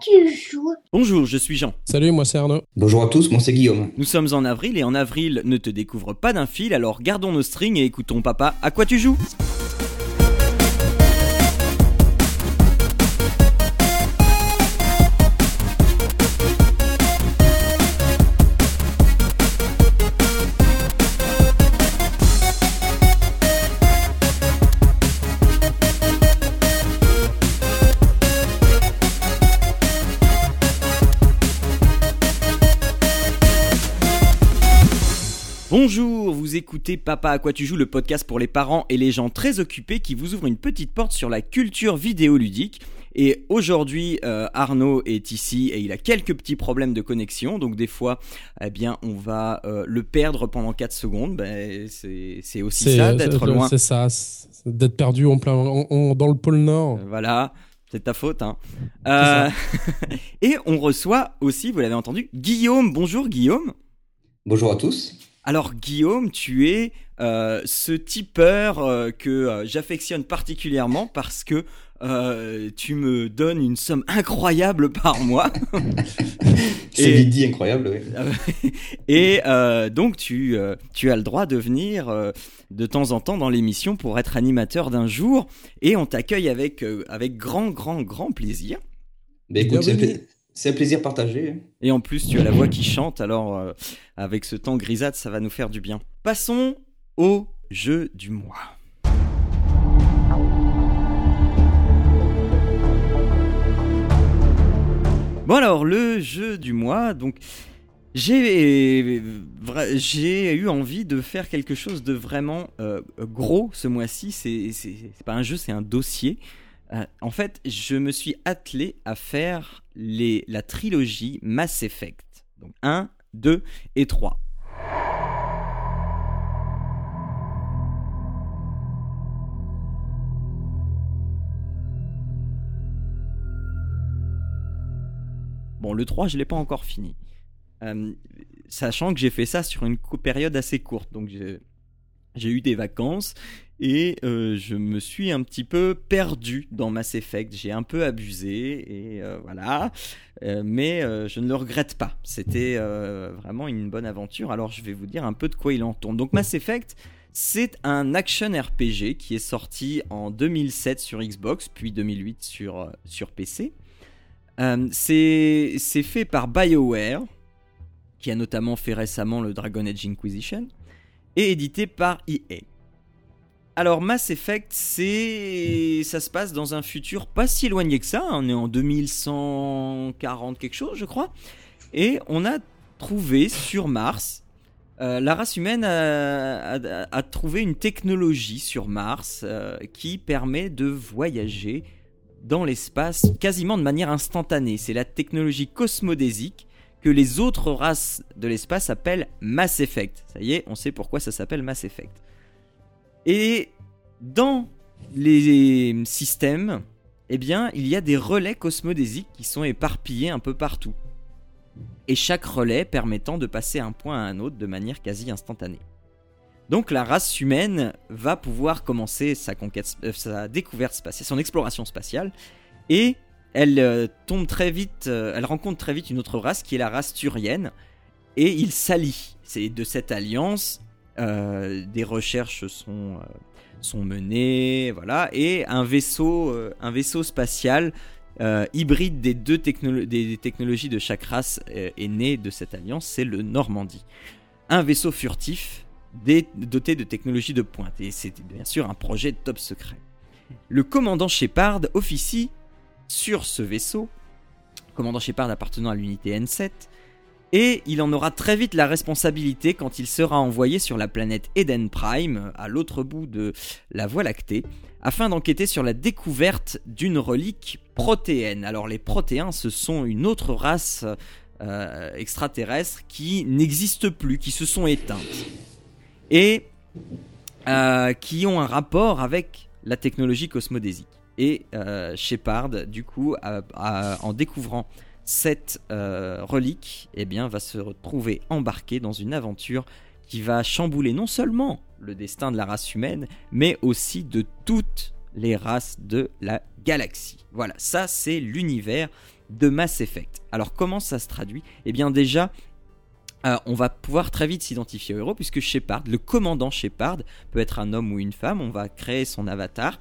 tu joues Bonjour, je suis Jean. Salut, moi c'est Arnaud. Bonjour à tous, moi c'est Guillaume. Nous sommes en avril et en avril ne te découvre pas d'un fil, alors gardons nos strings et écoutons papa, à quoi tu joues? Bonjour, vous écoutez Papa à quoi tu joues, le podcast pour les parents et les gens très occupés qui vous ouvre une petite porte sur la culture vidéoludique. Et aujourd'hui, euh, Arnaud est ici et il a quelques petits problèmes de connexion. Donc des fois, eh bien, on va euh, le perdre pendant 4 secondes. Ben, c'est aussi ça d'être loin. C'est ça, d'être perdu en plein, dans le pôle Nord. Euh, voilà. C'est ta faute. Hein. Euh, et on reçoit aussi, vous l'avez entendu, Guillaume. Bonjour Guillaume. Bonjour à tous. Alors Guillaume, tu es euh, ce tipeur euh, que euh, j'affectionne particulièrement parce que tu me donnes une somme incroyable par mois. C'est dit incroyable, oui. Et donc tu, tu as le droit de venir de temps en temps dans l'émission pour être animateur d'un jour et on t'accueille avec, avec grand, grand, grand plaisir. Mais écoute, c'est un plaisir partagé. Hein. Et en plus, tu as la voix qui chante, alors euh, avec ce temps grisâtre, ça va nous faire du bien. Passons au jeu du mois. Bon alors, le jeu du mois, donc j'ai eu envie de faire quelque chose de vraiment euh, gros ce mois-ci. C'est pas un jeu, c'est un dossier. Euh, en fait, je me suis attelé à faire les, la trilogie Mass Effect. Donc 1, 2 et 3. Bon, le 3, je ne l'ai pas encore fini. Euh, sachant que j'ai fait ça sur une période assez courte. Donc j'ai eu des vacances et euh, je me suis un petit peu perdu dans Mass Effect. J'ai un peu abusé et euh, voilà. Euh, mais je ne le regrette pas. C'était vraiment une bonne aventure. Alors je vais vous dire un peu de quoi il en tourne. Donc Mass Effect, c'est un action RPG qui est sorti en 2007 sur Xbox, puis 2008 sur, sur PC. c'est fait par BioWare, qui a notamment fait récemment le Dragon Age Inquisition, et édité par EA. Alors Mass Effect, c'est ça se passe dans un futur pas si éloigné que ça. On est en 2140 quelque chose, je crois. Et on a trouvé sur Mars, euh, la race humaine a, trouvé une technologie sur Mars euh, qui permet de voyager dans l'espace quasiment de manière instantanée. C'est la technologie cosmodésique que les autres races de l'espace appellent Mass Effect. Ça y est, on sait pourquoi ça s'appelle Mass Effect. Et dans les systèmes, eh bien, il y a des relais cosmodésiques qui sont éparpillés un peu partout. Et chaque relais permettant de passer un point à un autre de manière quasi instantanée. Donc la race humaine va pouvoir commencer sa, conquête, euh, sa découverte spatiale, son exploration spatiale, et elle euh, tombe très vite, euh, elle rencontre très vite une autre race qui est la race turienne, et ils s'allient. C'est de cette alliance des recherches sont, euh, sont menées, voilà, et un vaisseau, euh, spatial hybride des deux des technologies de chaque race est né de cette alliance, c'est le Normandie. Un vaisseau furtif doté de technologies de pointe, et c'est bien sûr un projet top secret. Le commandant Shepard officie sur ce vaisseau, commandant Shepard appartenant à l'unité N7, et il en aura très vite la responsabilité quand il sera envoyé sur la planète Eden Prime, à l'autre bout de la Voie lactée, afin d'enquêter sur la découverte d'une relique protéenne. Alors les protéens, ce sont une autre race euh, extraterrestre qui n'existe plus, qui se sont éteintes. Et euh, qui ont un rapport avec la technologie cosmodésique. Et euh, Shepard, du coup, en découvrant cette euh, relique eh bien, va se retrouver embarquée dans une aventure qui va chambouler non seulement le destin de la race humaine, mais aussi de toutes les races de la galaxie. Voilà, ça c'est l'univers de Mass Effect. Alors comment ça se traduit? Eh bien déjà, euh, on va pouvoir très vite s'identifier au héros puisque Shepard, le commandant Shepard, peut être un homme ou une femme. On va créer son avatar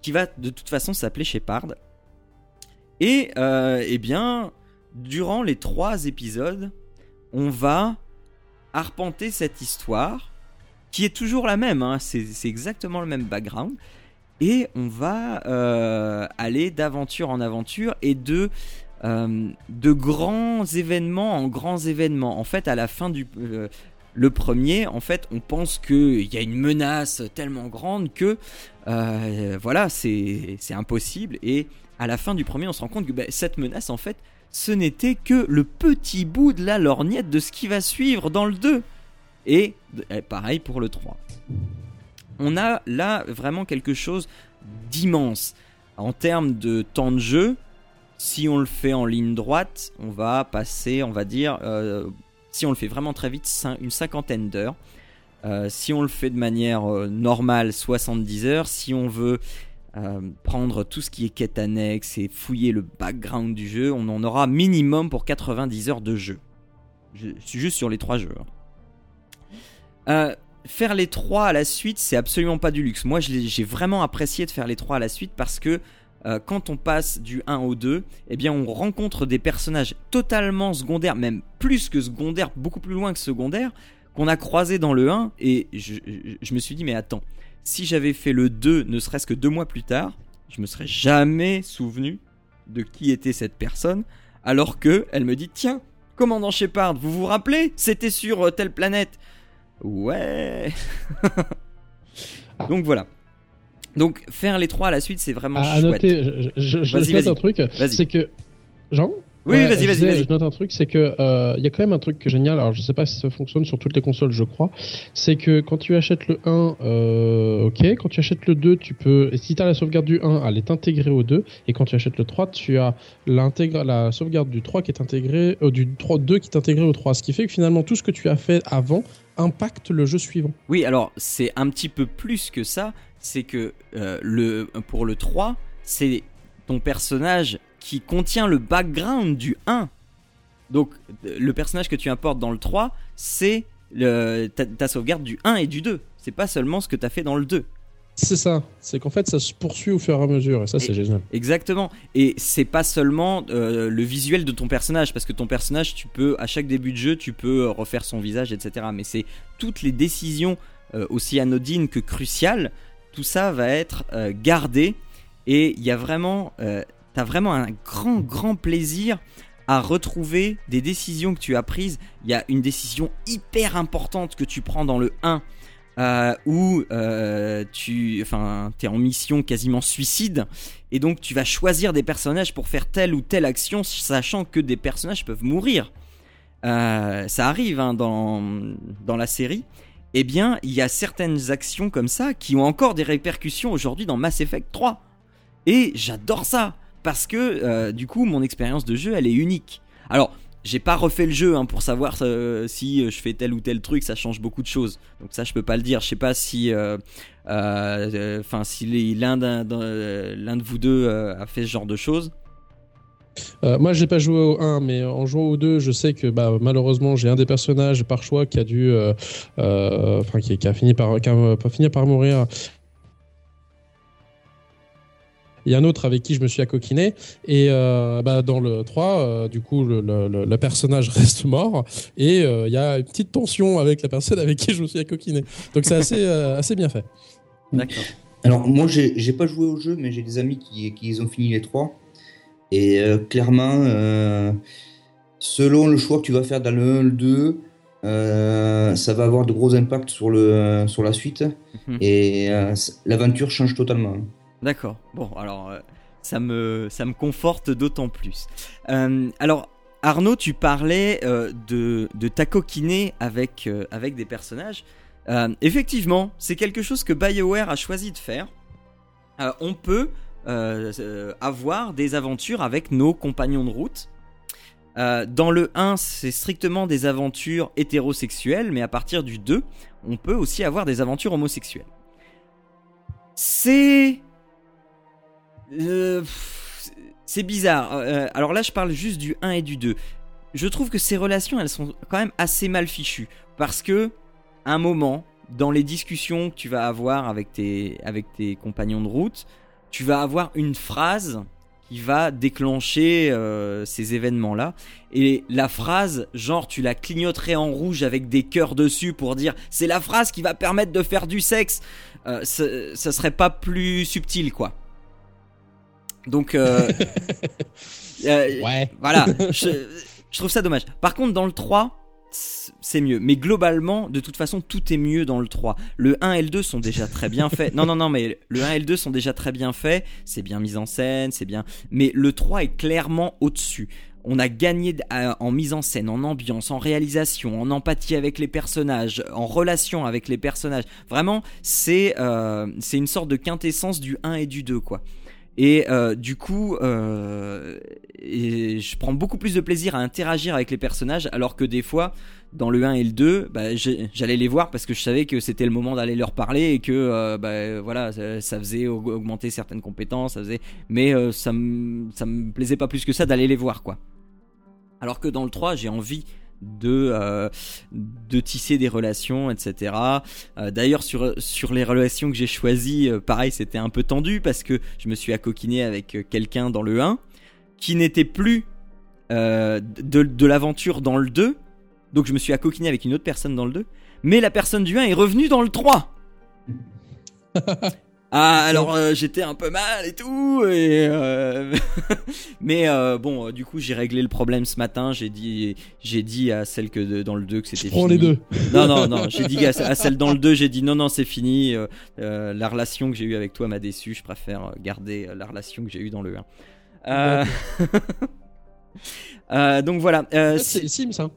qui va de toute façon s'appeler Shepard. Et euh, eh bien, durant les trois épisodes, on va arpenter cette histoire qui est toujours la même. Hein. c'est exactement le même background. Et on va euh, aller d'aventure en aventure et de euh, de grands événements en grands événements. En fait, à la fin du euh, le premier, en fait, on pense qu'il y a une menace tellement grande que voilà, c'est impossible. Et à la fin du premier, on se rend compte que bah, cette menace, en fait, ce n'était que le petit bout de la lorgnette de ce qui va suivre dans le 2. Et, et pareil pour le 3. On a là vraiment quelque chose d'immense. En termes de temps de jeu, si on le fait en ligne droite, on va passer, on va dire, euh, si on le fait vraiment très vite, une cinquantaine d'heures. Euh, si on le fait de manière euh, normale, 70 heures. Si on veut prendre tout ce qui est quête annexe et fouiller le background du jeu, on en aura minimum pour 90 heures de jeu. Je suis juste sur les trois jeux. Hein. faire les trois à la suite, c'est absolument pas du luxe. Moi, j'ai vraiment apprécié de faire les trois à la suite parce que euh, quand on passe du 1 au 2, eh bien on rencontre des personnages totalement secondaires, même plus que secondaires, beaucoup plus loin que secondaires, qu'on a croisés dans le 1, et je, me suis dit, mais attends, si j'avais fait le 2 ne serait-ce que deux mois plus tard, je me serais jamais souvenu de qui était cette personne, alors que elle me dit, tiens, commandant Shepard, vous vous rappelez? C'était sur euh, telle planète. Ouais. Donc voilà. Donc faire les trois à la suite, c'est vraiment à, chouette. noter, je, je, note un truc, c'est que Jean. Oui, vas-y, vas-y, vas-y. Je note un truc, c'est que euh, il y a quand même un truc génial. Alors, je sais pas si ça fonctionne sur toutes les consoles, je crois. C'est que quand tu achètes le 1, euh, ok. Quand tu achètes le 2, tu peux. Si tu as la sauvegarde du 1, elle est intégrée au 2. Et quand tu achètes le 3, tu as la sauvegarde du 3 qui est intégrée, euh, du 3, 2 qui est intégrée au 3. Ce qui fait que finalement, tout ce que tu as fait avant impacte le jeu suivant. Oui, alors c'est un petit peu plus que ça c'est que le, pour le 3, c'est ton personnage qui contient le background du 1. Donc le personnage que tu importes dans le 3, c'est ta, ta, sauvegarde du 1 et du 2. C'est pas seulement ce que tu as fait dans le 2. C'est ça, c'est qu'en fait ça se poursuit au fur et à mesure et ça c'est génial. Exactement. Et c'est pas seulement euh, le visuel de ton personnage parce que ton personnage tu peux à chaque début de jeu tu peux refaire son visage etc. Mais c'est toutes les décisions euh, aussi anodines que cruciales tout ça va être euh, gardé et il y a vraiment, euh, t'as vraiment un grand grand plaisir à retrouver des décisions que tu as prises. Il y a une décision hyper importante que tu prends dans le 1 euh, où tu enfin, es en mission quasiment suicide et donc tu vas choisir des personnages pour faire telle ou telle action sachant que des personnages peuvent mourir. ça arrive hein, dans, dans la série eh bien, il y a certaines actions comme ça qui ont encore des répercussions aujourd'hui dans Mass Effect 3. Et j'adore ça, parce que euh, du coup, mon expérience de jeu, elle est unique. Alors, j'ai pas refait le jeu hein, pour savoir euh, si je fais tel ou tel truc, ça change beaucoup de choses. Donc ça, je peux pas le dire. Je sais pas si, euh, enfin, si l'un de vous deux a fait ce genre de choses. Euh, moi, j'ai pas joué au 1, mais en jouant au 2, je sais que bah, malheureusement, j'ai un des personnages par choix qui a dû, euh, euh, qui, a fini par, pas fini par mourir. Il y a un autre avec qui je me suis accoquiné. Et bah, dans le 3, du coup, le, personnage reste mort. Et il y a une petite tension avec la personne avec qui je me suis accoquiné. Donc c'est assez, assez bien fait. D'accord. Alors, moi, j'ai pas joué au jeu, mais j'ai des amis qui, qui ont fini les trois. Et euh, clairement, euh, selon le choix que tu vas faire dans le 1, le 2, euh, ça va avoir de gros impacts sur, le, sur la suite. Mhm. Et l'aventure change totalement. D'accord. Bon, alors ça me, ça me conforte d'autant plus. alors, Arnaud, tu parlais de, de t'acoquiner avec, avec des personnages. effectivement, c'est quelque chose que BioWare a choisi de faire. on peut euh, euh, avoir des aventures avec nos compagnons de route. Euh, dans le 1, c'est strictement des aventures hétérosexuelles, mais à partir du 2, on peut aussi avoir des aventures homosexuelles. C'est Euh, c'est bizarre. Euh, alors là, je parle juste du 1 et du 2. Je trouve que ces relations, elles sont quand même assez mal fichues. Parce que, à un moment, dans les discussions que tu vas avoir avec tes, avec tes compagnons de route, tu vas avoir une phrase qui va déclencher euh, ces événements-là. Et la phrase, genre, tu la clignoterais en rouge avec des cœurs dessus pour dire c'est la phrase qui va permettre de faire du sexe. Euh, ça, ça serait pas plus subtil, quoi. Donc, euh, euh, Ouais. voilà, je, je trouve ça dommage. Par contre, dans le 3, c- c'est mieux. Mais globalement, de toute façon, tout est mieux dans le 3. Le 1 et le 2 sont déjà très bien faits. Non, non, non, mais le 1 et le 2 sont déjà très bien faits. C'est bien mis en scène, c'est bien. Mais le 3 est clairement au-dessus. On a gagné à- en mise en scène, en ambiance, en réalisation, en empathie avec les personnages, en relation avec les personnages. Vraiment, c'est euh, c'est une sorte de quintessence du 1 et du 2, quoi. Et euh, du coup, euh, je prends beaucoup plus de plaisir à interagir avec les personnages, alors que des fois, dans le 1 et le 2, bah, j'allais les voir parce que je savais que c'était le moment d'aller leur parler et que euh, bah, voilà, ça, faisait aug- augmenter certaines compétences, ça faisait... mais ça ça me plaisait pas plus que ça d'aller les voir, quoi. Alors que dans le 3, j'ai envie de, euh, de tisser des relations, etc. Euh, D'ailleurs, sur, sur les relations que j'ai choisies, euh, pareil, c'était un peu tendu parce que je me suis accoquiné avec quelqu'un dans le 1 qui n'était plus de, de l'aventure dans le 2. Donc je me suis accoquiné avec une autre personne dans le 2. Mais la personne du 1 est revenue dans le 3. Ah alors euh, j'étais un peu mal et tout et euh, mais euh, bon du coup j'ai réglé le problème ce matin j'ai dit j'ai dit à celle que de- dans le 2 que c'était Prends fini les deux. non, non, non, j'ai dit à, à celle dans le 2, j'ai dit non, non, c'est fini. la relation que j'ai eue avec toi m'a déçu. Je préfère garder la relation que j'ai eue dans le 1. Euh, euh, donc voilà. C'est Sims, hein.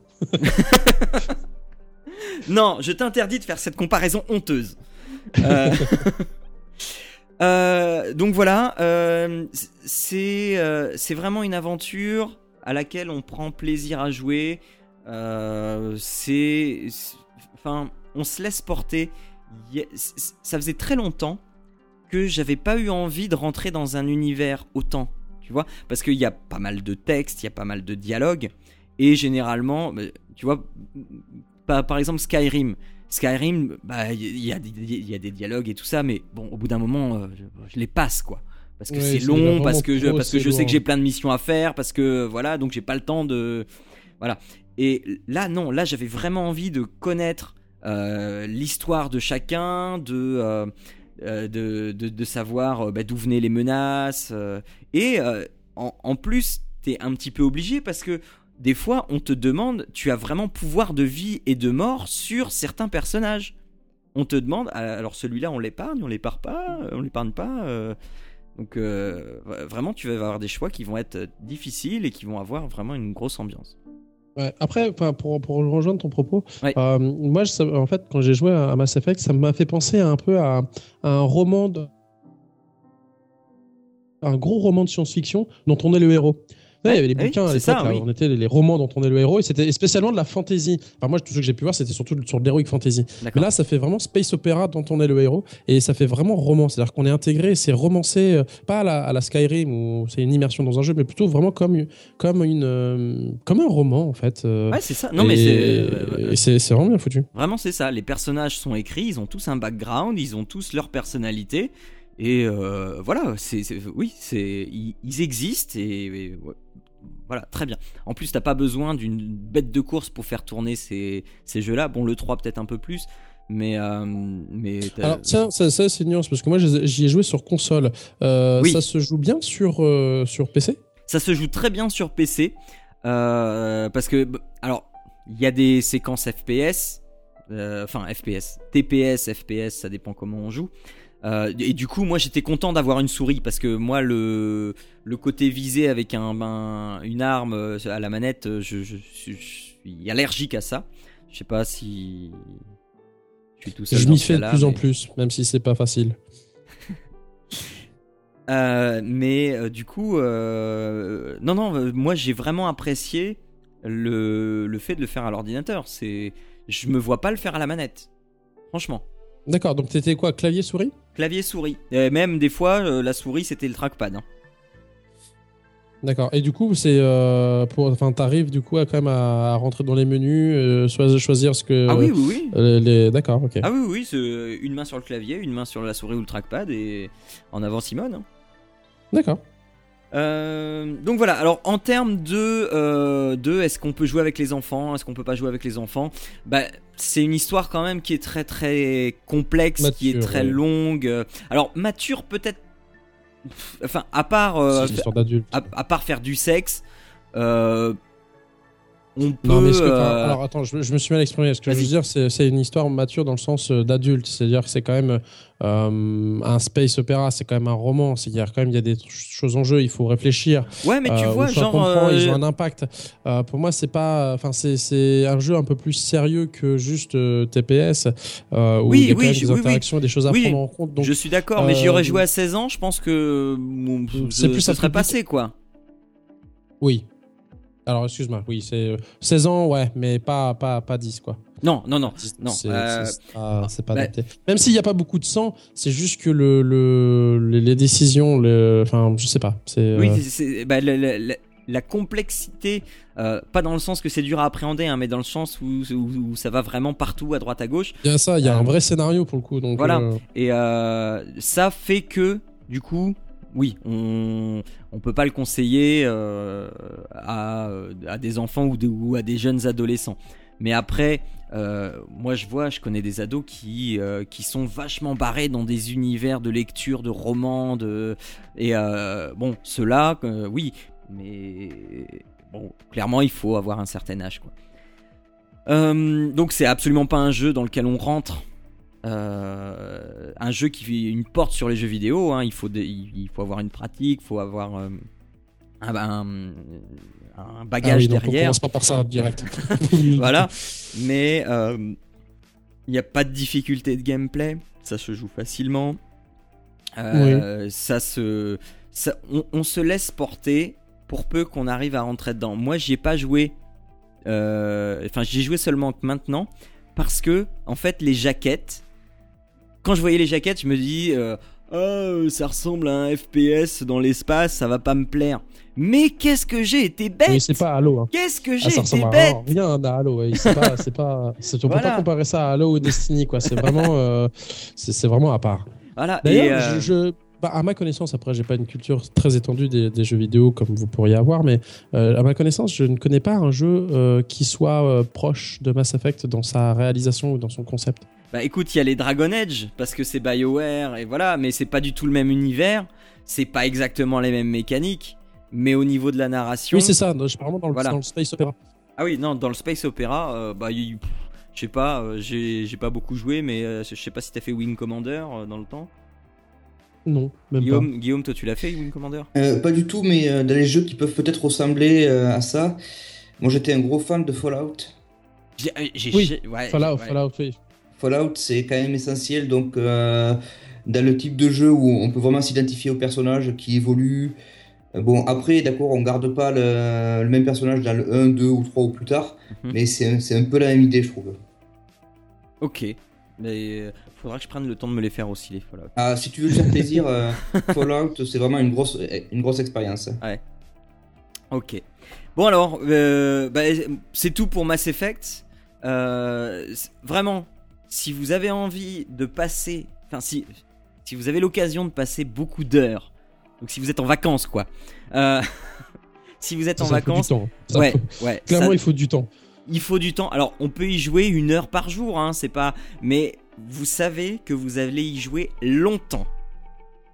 non, je t'interdis de faire cette comparaison honteuse. Euh, donc voilà, euh, c'est euh, c'est vraiment une aventure à laquelle on prend plaisir à jouer. C'est, enfin, on se laisse porter. Ça faisait très longtemps que j'avais pas eu envie de rentrer dans un univers autant, tu vois, parce qu'il y a pas mal de textes, il y a pas mal de dialogues, et généralement, bah, tu vois, par exemple Skyrim. Skyrim, bah, il y, a des- il y a des dialogues et tout ça, mais bon, au bout d'un moment, euh, je, je les passe, quoi. Parce que Ouais, c'est long, parce que je, parce que je sais que j'ai plein de missions à faire, parce que voilà, donc j'ai pas le temps de. Voilà. Et là, non, là, j'avais vraiment envie de connaître euh, l'histoire de chacun, de, euh, de, de, de savoir bah, d'où venaient les menaces. et en, en plus, t'es un petit peu obligé parce que des fois, on te demande, tu as vraiment pouvoir de vie et de mort sur certains personnages. On te demande, ah, alors celui-là, on l'épargne, on l'épargne pas, on l'épargne pas. euh, donc euh, vraiment, tu vas avoir des choix qui vont être euh, difficiles et qui vont avoir vraiment une grosse ambiance. Ouais. Après, pour, pour rejoindre ton propos, Ouais. euh, moi, je en fait, quand j'ai joué à, à Mass Effect, ça m'a fait penser un peu à, à un roman, de- un gros roman de science-fiction dont on est le héros. Ouais, il y avait les oui, bouquins à c'est l'époque, ça, là, oui. on était les, les romans dont on est le héros, et c'était spécialement de la fantasy. Enfin, moi, tout ce que j'ai pu voir, c'était surtout sur de l'heroic fantasy. Mais là, ça fait vraiment space opéra dont on est le héros, et ça fait vraiment roman. C'est-à-dire qu'on est intégré, c'est romancé, euh, pas à la, à la Skyrim où c'est une immersion dans un jeu, mais plutôt vraiment comme, comme, une, euh, comme un roman, en fait. euh, Ouais, c'est ça. Non, mais et- c'est c'est vraiment bien foutu. Vraiment, c'est ça. Les personnages sont écrits, ils ont tous un background, ils ont tous leur personnalité. Et euh, voilà, c'est, oui, c'est, ils, ils existent et, et ouais, voilà, très bien. En plus, t'as pas besoin d'une bête de course pour faire tourner ces, ces jeux-là. Bon, le 3 peut-être un peu plus, mais euh, mais Alors tiens, ça, ça, c'est une nuance parce que moi j'y ai joué sur console. Euh, Oui. Ça se joue bien sur euh, sur PC. Ça se joue très bien sur PC parce que alors il y a des séquences FPS, enfin FPS, TPS, FPS, ça dépend comment on joue. Euh, et du coup, moi j'étais content d'avoir une souris parce que moi le le côté visé avec un, un- une arme euh, à la manette, euh, je, je, je- je suis allergique à ça. Je sais pas si je suis tout seul. Je dans m'y fais de plus en plus, même si c'est pas facile. Euh, mais euh, du coup, non, non, moi j'ai vraiment apprécié le, le fait de le faire à l'ordinateur. C'est, je me vois pas le faire à la manette, franchement. D'accord, donc t'étais quoi, clavier souris clavier souris. Et même des fois, euh, la souris c'était le trackpad. hein. D'accord. Et du coup, c'est euh, pour, enfin, t'arrives du coup à quand même à, à rentrer dans les menus, euh, choisir, choisir ce que. Ah oui, oui, oui. euh, les... D'accord, ok. Ah oui, oui, c'est une main sur le clavier, une main sur la souris ou le trackpad et en avant Simone. hein. D'accord. Euh, donc voilà, alors en termes de, euh, de est-ce qu'on peut jouer avec les enfants, est-ce qu'on peut pas jouer avec les enfants, bah, c'est une histoire quand même qui est très très complexe, qui est très longue. Alors mature peut-être, enfin à part, euh, à, à part faire du sexe, on peut. Non, mais que, euh, alors attends, je, me- je me suis mal exprimé. Ce que je veux dire, c'est une histoire mature dans le sens euh, d'adulte? C'est-à-dire que c'est quand même euh, un space opéra, c'est quand même un roman. C'est-à-dire quand même il y a des choses en jeu, il faut réfléchir. ouais, mais tu Euh, vois, ça genre. ils ont un impact. Pour moi, c'est pas, enfin, c'est un jeu un peu plus sérieux que juste TPS, où Oui, il y a quand oui, même des oui, oui. interactions, des choses à prendre en compte. Donc, je suis d'accord, mais j'y aurais joué à 16 ans, je pense que bon, c'est ce- plus un serait passé quoi. oui. Alors, excuse-moi, oui, c'est euh, 16 ans, ouais, mais pas, pas, pas 10, quoi. Non, non, non, non. C'est euh, pas, c'est pas bah- adapté. Même s'il n'y a pas beaucoup de sang, c'est juste que le, le, les, décisions, le, enfin, je sais pas. Oui, euh, c'est- bah, la, complexité, euh, pas dans le sens que c'est dur à appréhender, hein, mais dans le sens où, où- où ça va vraiment partout, à droite, à gauche. il y a ça, il y a euh, un vrai scénario pour le coup. Donc, voilà. euh, Et euh, ça fait que, du coup, oui, on on peut pas le conseiller euh, à, des enfants ou, à des jeunes adolescents. Mais après, euh, moi je vois, je connais des ados qui euh, qui sont vachement barrés dans des univers de lecture, de romans, de et bon, ceux-là, oui, mais bon, clairement, il faut avoir un certain âge, donc c'est absolument pas un jeu dans lequel on rentre euh, un jeu qui fait une porte sur les jeux vidéo. hein, il, faut des- il, faut avoir une pratique, il faut avoir euh, un, un- un ah bagage oui, donc on derrière. commence pas par ça direct. voilà. Mais euh, il n'y a pas de difficulté de gameplay. Ça se joue facilement. Euh, Ça se, ça- on, on se laisse porter pour peu qu'on arrive à rentrer dedans. Moi, j'y ai pas joué. euh, Enfin, j'y ai joué seulement maintenant parce que, en fait, les jaquettes. Quand je voyais les jaquettes, je me dis, euh, oh, ça ressemble à un FPS dans l'espace, ça va pas me plaire. Mais qu'est-ce que j'ai été bête Oui, c'est pas Halo. Hein. Qu'est-ce que Ah, j'ai ça été ressemble à bête rien à Halo. ouais. C'est pas, c'est pas, c'est- on peut Voilà. pas comparer ça à Halo ou Destiny, quoi. C'est vraiment, euh, c'est vraiment à part. Voilà. D'ailleurs, euh, je, je- bah, à ma connaissance, après, j'ai pas une culture très étendue des, des jeux vidéo comme vous pourriez avoir, mais euh, à ma connaissance, je ne connais pas un jeu qui soit proche de Mass Effect dans sa réalisation ou dans son concept. Bah écoute, il y a les Dragon Age parce que c'est BioWare et voilà, mais c'est pas du tout le même univers, c'est pas exactement les mêmes mécaniques, mais au niveau de la narration. Oui, c'est ça. Je parle vraiment dans le, Voilà. dans le space opera. Ah oui, non, dans le Space Opera, euh, bah je sais pas, euh, j'ai j'ai pas beaucoup joué, mais euh, je sais pas si t'as fait Wing Commander euh, dans le temps. Non, même Guillaume, Guillaume, toi tu l'as fait Wing Commander? Euh, pas du tout, mais euh, dans les jeux qui peuvent peut-être ressembler euh, à ça, moi j'étais un gros fan de Fallout. J'ai, euh, Oui, ouais, pas. Fallout, ouais. Fallout, oui. Fallout, c'est quand même essentiel, donc euh, dans le type de jeu où on peut vraiment s'identifier au personnage qui évolue. Euh, Bon, après, d'accord, on garde pas le, le même personnage dans le 1, 2 ou 3 ou plus tard, Mhm. mais c'est un- peu la même idée, je trouve. Ok, mais euh, faudra que je prenne le temps de me les faire aussi les Fallout. Ah, si tu veux te faire plaisir, euh, Fallout, c'est vraiment une grosse, une grosse expérience. Ok. Bon alors, euh, bah, c'est tout pour Mass Effect. Euh, vraiment, si vous avez envie de passer, enfin si, si vous avez l'occasion de passer beaucoup d'heures, donc si vous êtes en vacances quoi, euh, si vous êtes Ça, en ça faut du vacances, temps. Ça ouais, faut- ouais, Clairement, il faut du temps. il faut du temps. Alors, on peut y jouer une heure par jour, hein, c'est pas. Mais vous savez que vous allez y jouer longtemps.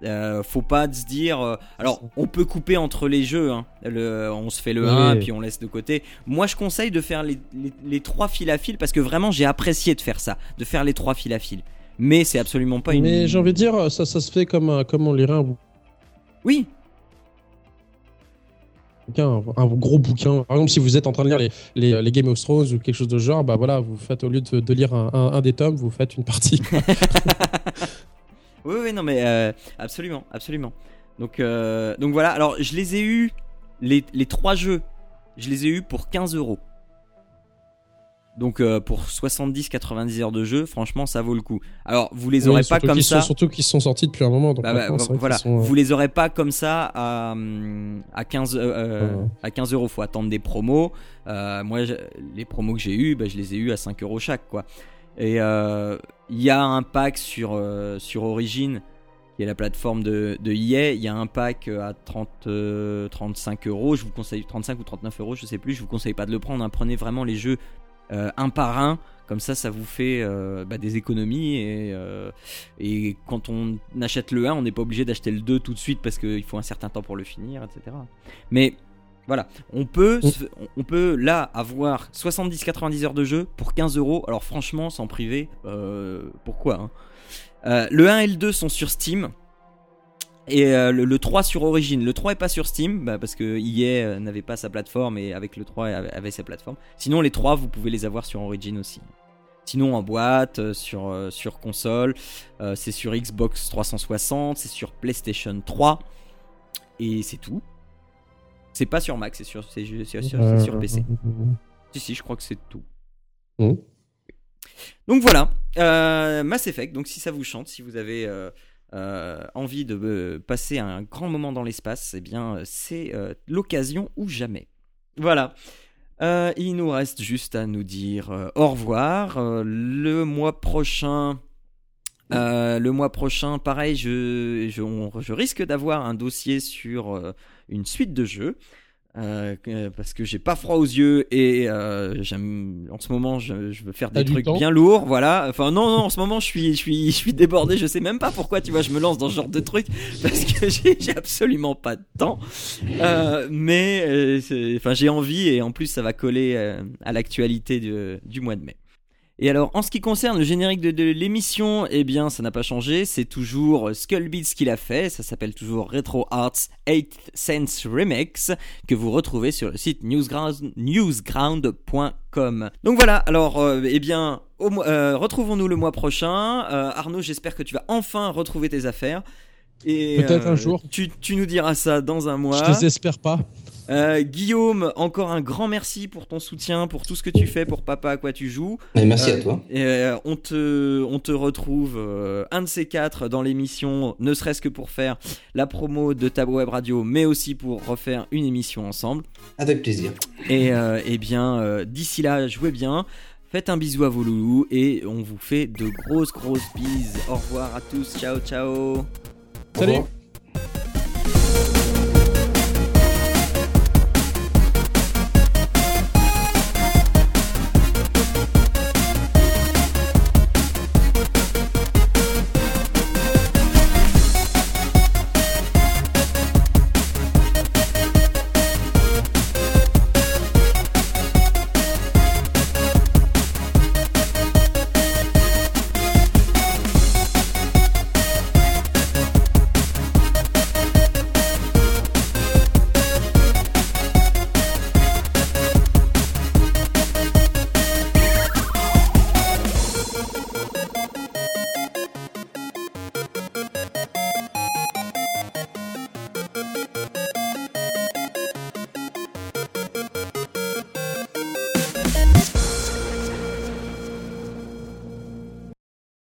Euh, faut pas se dire. euh, Alors, on peut couper entre les jeux. hein. Le, on se fait le Oui, 1 oui. puis on laisse de côté. Moi, je conseille de faire les, les, les trois fils à fil parce que vraiment, j'ai apprécié de faire ça, de faire les trois fils à fil. Mais c'est absolument pas une. Mais j'ai envie de dire, ça, ça se fait comme, un- comme on lirait un Oui, bouquin, un gros bouquin. Par exemple, si vous êtes en train de lire les, les, les Game of Thrones ou quelque chose de ce genre, bah voilà, vous faites au lieu de, de lire un, un- un des tomes, vous faites une partie. Oui, oui, non, mais euh, absolument, absolument. Donc, euh, donc voilà. Alors, je les ai eus, les, les trois jeux, je les ai eus pour 15 euros. Donc euh, pour 70-90 heures de jeu, franchement, ça vaut le coup. Alors, vous les Oui, aurez pas comme ça. sont- surtout qu'ils sont sortis depuis un moment. Donc Bah, bah, voilà, sont, euh, vous les aurez pas comme ça à, à 15 euh, Ouais. à 15 euros. Faut attendre des promos. Moi, je- les promos que j'ai eu, bah, je les ai eu à 5 euros chaque, quoi. Et euh, il y a un pack sur euh, sur Origin, qui est la plateforme de, de EA. Il y a un pack euh, à 30 euh, 35 euros. Je vous conseille 35 ou 39 euros, je sais plus. Je vous conseille pas de le prendre. hein. Prenez vraiment les jeux un par un. Comme ça, ça vous fait bah, des économies et, et quand on achète le 1, on n'est pas obligé d'acheter le 2 tout de suite parce qu'il faut un certain temps pour le finir, etc. Mais voilà, on peut, se- on peut là avoir 70-90 heures de jeu pour 15 euros. Alors franchement, sans priver, euh, pourquoi hein Euh, Le 1 et le 2 sont sur Steam. Et euh, le, le 3 sur Origin. Le 3 est pas sur Steam bah, parce que EA n'avait pas sa plateforme et avec le 3 avait, avait sa plateforme. Sinon, les 3, vous pouvez les avoir sur Origin aussi. Sinon, en boîte, sur, sur console, c'est sur Xbox 360, c'est sur PlayStation 3 et c'est tout. C'est pas sur Mac, c'est sur, c'est sur, c'est sur PC. Si, si, je crois que c'est tout. Mhm. Donc voilà, euh, Mass Effect. Donc si ça vous chante, si vous avez euh, euh, envie de passer un grand moment dans l'espace, eh bien c'est l'occasion ou jamais. Voilà. Il nous reste juste à nous dire au revoir. Le mois prochain. Euh, le mois prochain, pareil, je, je, on- je risque d'avoir un dossier sur euh, une suite de jeux. Euh, parce que j'ai pas froid aux yeux et euh, j'aime en ce moment je, je veux faire des du trucs temps bien lourds voilà enfin non non en ce moment je suis je suis je suis débordé je sais même pas pourquoi tu vois je me lance dans ce genre de truc parce que j'ai j'ai absolument pas de temps Euh, mais euh, enfin j'ai envie et en plus ça va coller à l'actualité de- du mois de mai et alors, en ce qui concerne le générique de, de l'émission, eh bien, ça n'a pas changé. C'est toujours euh, Skullbeats qui l'a fait. Ça s'appelle toujours Retro Arts 8 Sense Remix, que vous retrouvez sur le site newsground- newsground.com. Donc voilà, alors, euh, eh bien, euh, retrouvons-nous le mois prochain. Euh, Arnaud, j'espère que tu vas enfin retrouver tes affaires. Et, Peut-être un jour. Tu, tu nous diras ça dans un mois. Je désespère pas. Euh, Guillaume, encore un grand merci pour ton soutien, pour tout ce que tu fais pour Papa à quoi tu joues. Et merci Euh, à toi. Et, euh, on, te, on te retrouve euh, un de ces quatre dans l'émission, ne serait-ce que pour faire la promo de ta web radio, mais aussi pour refaire une émission ensemble. Avec plaisir. Et euh, eh bien, euh, d'ici là, jouez bien. Faites un bisou à vos loulous et on vous fait de grosses grosses bises. Au revoir à tous, ciao ciao. Salut.